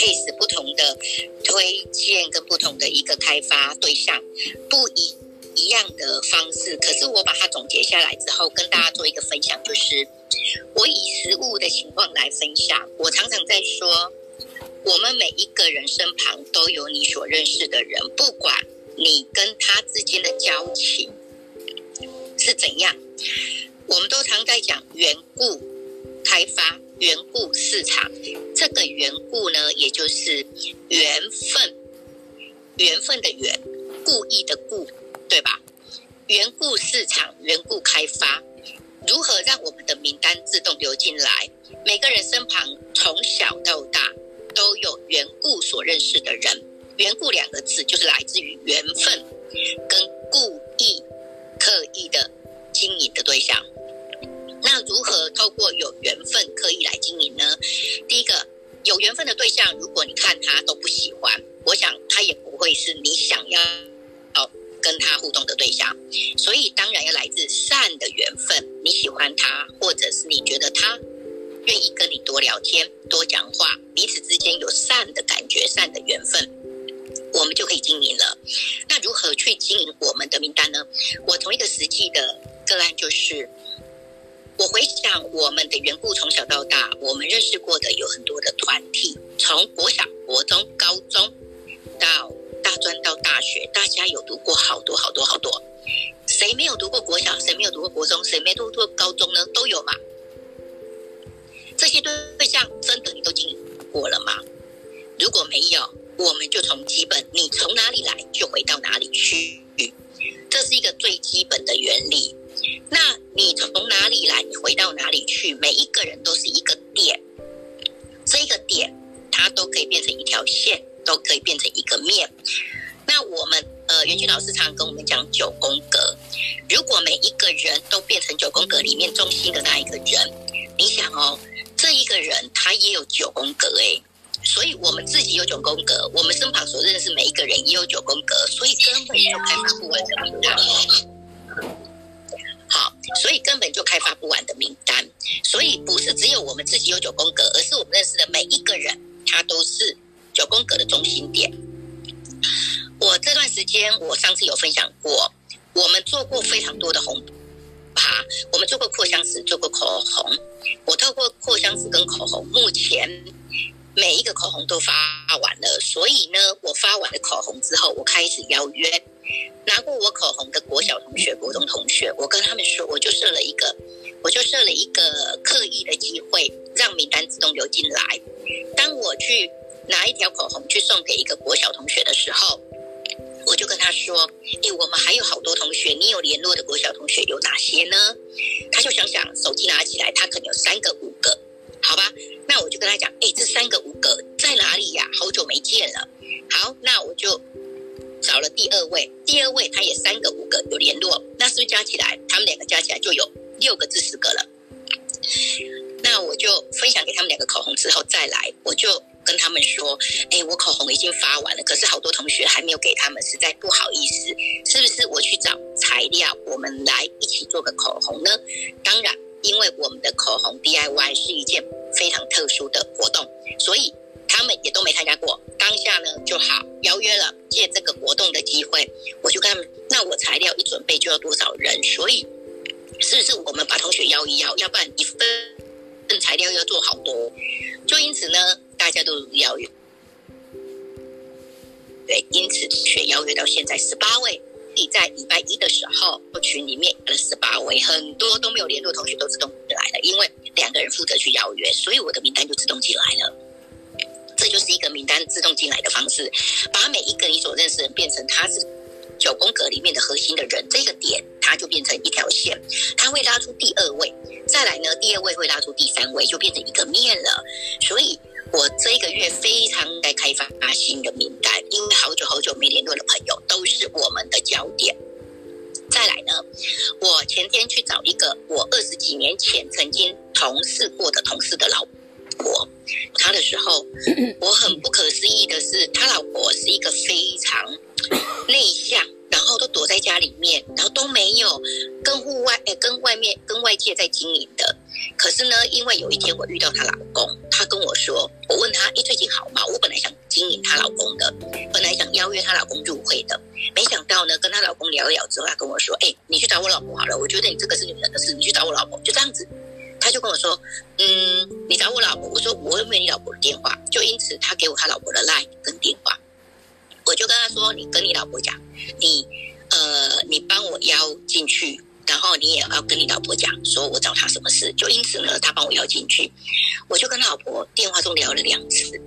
case 不同的推荐跟不同的一个开发对象，不一一样的方式。可是我把它总结下来之后，跟大家做一个分享，就是我以实物的情况来分享。我常常在说，我们每一个人身旁都有你所认识的人，不管你跟他之间的交情是怎样，我们都常在讲缘故开发。缘故市场，这个缘故呢，也就是缘分，缘分的缘，故意的故，对吧？缘故市场，缘故开发，如何让我们的名单自动流进来？每个人身旁从小到大都有缘故所认识的人，缘故两个字就是来自于缘分跟故意、刻意的经营的对象。那如何透过象，如果你看他都不喜欢，我想他也不会是你想要哦跟他互动的对象。所以当然要来自善的缘分，你喜欢他，或者是你觉得他愿意跟你多聊天、多讲话，彼此之间有善的感觉、善的缘分，我们就可以经营了。那如何去经营我们的名单呢？我从一个实际的个案就是。我回想我们的缘故，从小到大，我们认识过的有很多的团体，从国小、国中、高中到大专到大学，大家有读过好多好多好多。谁没有读过国小？谁没有读过国中？谁没读过高中呢？都有嘛？这些对象真的你都经历过了吗？如果没有，我们就从基本，你从哪里来就回到哪里去，这是一个最基本的原理。那你从哪里来，你回到哪里去？每一个人都是一个点，这一个点它都可以变成一条线，都可以变成一个面。那我们呃，元君老师常跟我们讲九宫格，如果每一个人都变成九宫格里面中心的那一个人，你想哦，这一个人他也有九宫格诶，所以我们自己有九宫格，我们身旁所认识每一个人也有九宫格，所以根本就开发不完的名单。好，所以根本就开发不完的名单，所以不是只有我们自己有九宫格，而是我们认识的每一个人，他都是九宫格的中心点。我这段时间，我上次有分享过，我们做过非常多的红趴，我们做过扩香石，做过口红。我透过扩香石跟口红，目前每一个口红都发完了，所以呢，我发完了口红之后，我开始邀约。拿过我口红的国小同学、国中同学，我跟他们说，我就设了一个，我就设了一个刻意的机会，让名单自动流进来。当我去拿一条口红去送给一个国小同学的时候，我就跟他说：“诶，我们还有好多同学，你有联络的国小同学有哪些呢？”他就想想，手机拿起来，他可能有三个、五个，好吧？那我就跟他讲：“诶，这三个、五个在哪里呀？好久没见了。”好，那我就。找了第二位，第二位他也三个五个有联络，那是不是加起来，他们两个加起来就有六个至十个了？那我就分享给他们两个口红之后再来，我就跟他们说：“哎，我口红已经发完了，可是好多同学还没有给他们，实在不好意思，是不是我去找材料，我们来一起做个口红呢？”当然，因为我们的口红 DIY 是一件非常特殊的活动，所以。他们也都没参加过，当下呢就好邀约了，借这个活动的机会，我就跟他们，那我材料一准备就要多少人，所以是不是我们把同学邀一邀，要不然一份份材料要做好多，就因此呢，大家都邀约，对，因此同学邀约到现在十八位，你在礼拜一的时候群里面有了十八位，很多都没有联络同学都自动来了，因为两个人负责去邀约，所以我的名单就自动进来了。就是一个名单自动进来的方式，把每一个你所认识的人变成他是九宫格里面的核心的人，这个点它就变成一条线，它会拉出第二位，再来呢，第二位会拉出第三位，就变成一个面了。所以我这个月非常在开发新的名单，因为好久好久没联络的朋友都是我们的焦点。再来呢，我前天去找一个我二十几年前曾经同事过的同事的老婆。他的时候，我很不可思议的是，他老婆是一个非常内向，然后都躲在家里面，然后都没有跟户外、哎，跟外面、跟外界在经营的。可是呢，因为有一天我遇到她老公，她跟我说，我问她，你最近好吗？我本来想经营她老公的，本来想邀约她老公入会的，没想到呢，跟她老公聊一聊之后，她跟我说，哎，你去找我老婆好了，我觉得你这个是女人的事，你去找我老婆，就这样子。她就跟我说，嗯，我老婆，我说我又没有你老婆的电话，就因此他给我他老婆的 line 跟电话，我就跟他说，你跟你老婆讲，你呃，你帮我邀进去。然后你也要跟你老婆讲，说我找他什么事，就因此呢，他帮我邀进去，我就跟他老婆电话中聊了两次。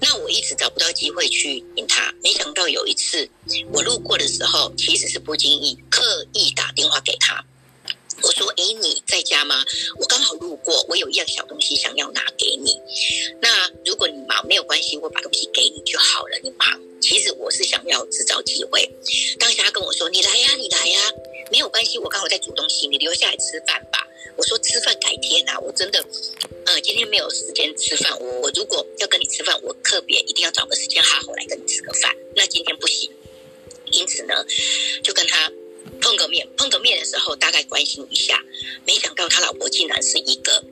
那我一直找不到机会去应他，没想到有一次我路过的时候，其实是不经意刻意打电话给他。我说：“哎，你在家吗？我刚好路过，我有一样小东西想要拿给你。那如果你忙，没有关系，我把东西给你就好了。你忙，其实我是想要制造机会。当时他跟我说：‘你来呀，你来呀。’没有关系，我刚好在煮东西，你留下来吃饭吧。我说吃饭改天啊，我真的，呃，今天没有时间吃饭。我我如果要跟你吃饭，我特别一定要找个时间好好来跟你吃个饭。那今天不行，因此呢，就跟他碰个面。碰个面的时候，大概关心一下，没想到他老婆竟然是一个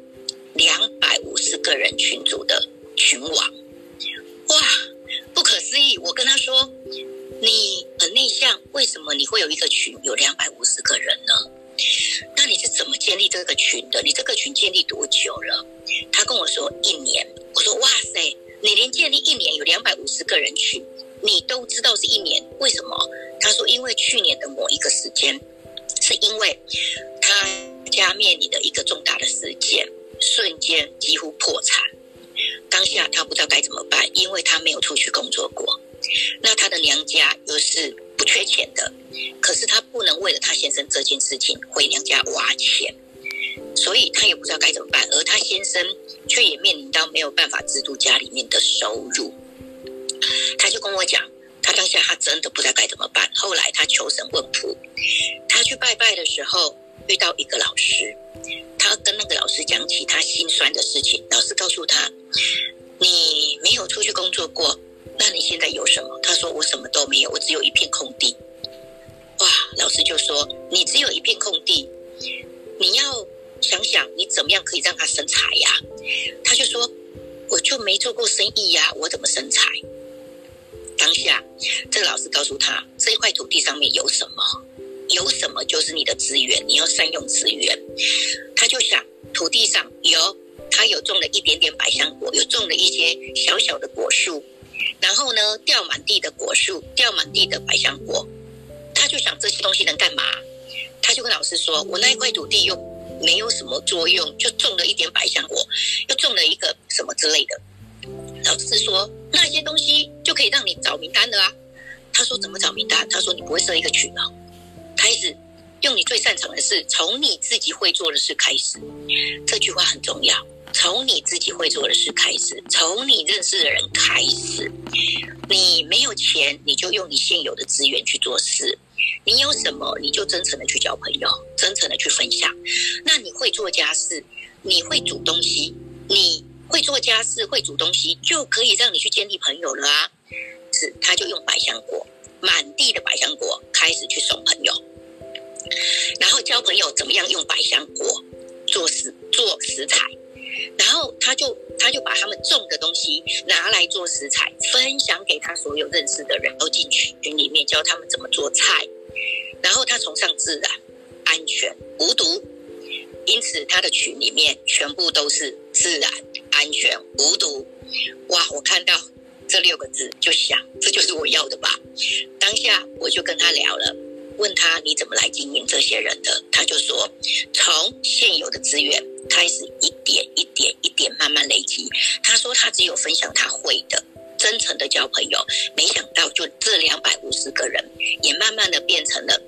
两百五十个人群组的群网，哇，不可思议！我跟他说。你很内向，为什么你会有一个群有两百五十个人呢？那你是怎么建立这个群的？你这个群建立多久了？他跟我说一年。我说哇塞，你连建立一年有两百五十个人群，你都知道是一年，为什么？他说因为去年的某一个时间，是因为他家面临的一个重大的事件，瞬间几乎破产。当下他不知道该怎么办，因为他没有出去工作过。那他的娘家又是不缺钱的，可是他不能为了他先生这件事情回娘家挖钱，所以他也不知道该怎么办。而他先生却也面临到没有办法资助家里面的收入，他就跟我讲，当下他真的不知道该怎么办。后来他求神问卜，他去拜拜的时候遇到一个老师，他跟那个老师讲起他心酸的事情，老师告诉他，你没有出去工作过。那你现在有什么？他说我什么都没有，我只有一片空地。哇，老师就说你只有一片空地，你要想想你怎么样可以让他生财呀？他就说我就没做过生意呀，我怎么生财？当下这个老师告诉他，这一块土地上面有什么？有什么就是你的资源，你要善用资源。他就想土地上有，他有种了一点点百香果，有种了一些小小的果树。然后呢，掉满地的果树，掉满地的百香果，他就想这些东西能干嘛？他就跟老师说：“我那一块土地又没有什么作用，就种了一点百香果，又种了一个什么之类的。”老师说：“那些东西就可以让你找名单的啊。”他说：“怎么找名单？”他说：“你不会设一个群啊，开始用你最擅长的事，从你自己会做的事开始。”这句话很重要。从你自己会做的事开始，从你认识的人开始。你没有钱，你就用你现有的资源去做事。你有什么，你就真诚的去交朋友，真诚的去分享。那你会做家事，你会煮东西，你会做家事，会煮东西，就可以让你去建立朋友了啊！是，他就用百香果，满地的百香果开始去送朋友，然后交朋友怎么样用百香果做食做食材。然后他就他就把他们种的东西拿来做食材，分享给他所有认识的人，都进群里面教他们怎么做菜。然后他崇尚自然、安全、无毒，因此他的群里面全部都是自然、安全、无毒。哇！我看到这六个字就想，这就是我要的吧。当下我就跟他聊了，问他你怎么来经营这些人的？他就说从现有的资源。开始一点一点一点慢慢累积。他说他只有分享他会的，真诚的交朋友。没想到就这两百五十个人，也慢慢的变成了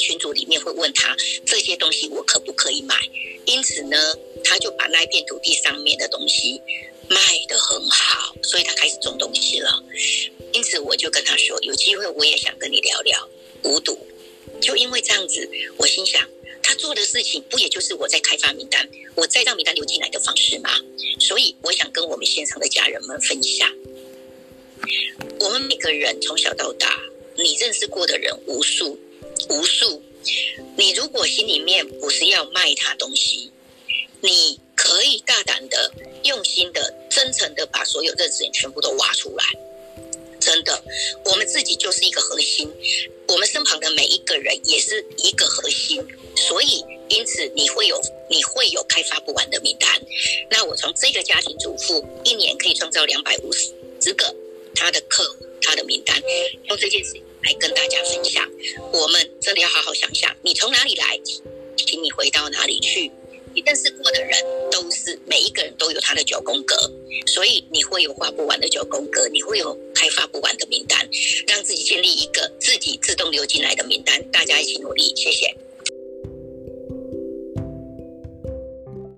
群组里面会问他这些东西我可不可以买？因此呢，他就把那一片土地上面的东西卖得很好，所以他开始种东西了。因此我就跟他说，有机会我也想跟你聊聊无毒。就因为这样子，我心想。他做的事情不也就是我在开发名单，我再让名单流进来的方式吗？所以我想跟我们线上的家人们分享，我们每个人从小到大，你认识过的人无数无数。你如果心里面不是要卖他东西你可以大胆的用心的真诚的把所有认识人全部都挖出来。真的我们自己就是一个核心我们身旁的每一个人也是一个核心。所以因此你会有你会有开发不完的名单。那我从这个家庭主妇一年可以创造两百五十个他的客户他的名单用这件事来跟大家分享。我真的要好好想想，你从哪里来，请你回到哪里去。你认识过的人都是每一个人都有他的九宫格，所以你会有画不完的九宫格，你会有开发不完的名单，让自己建立一个自己自动流进来的名单。大家一起努力，谢谢。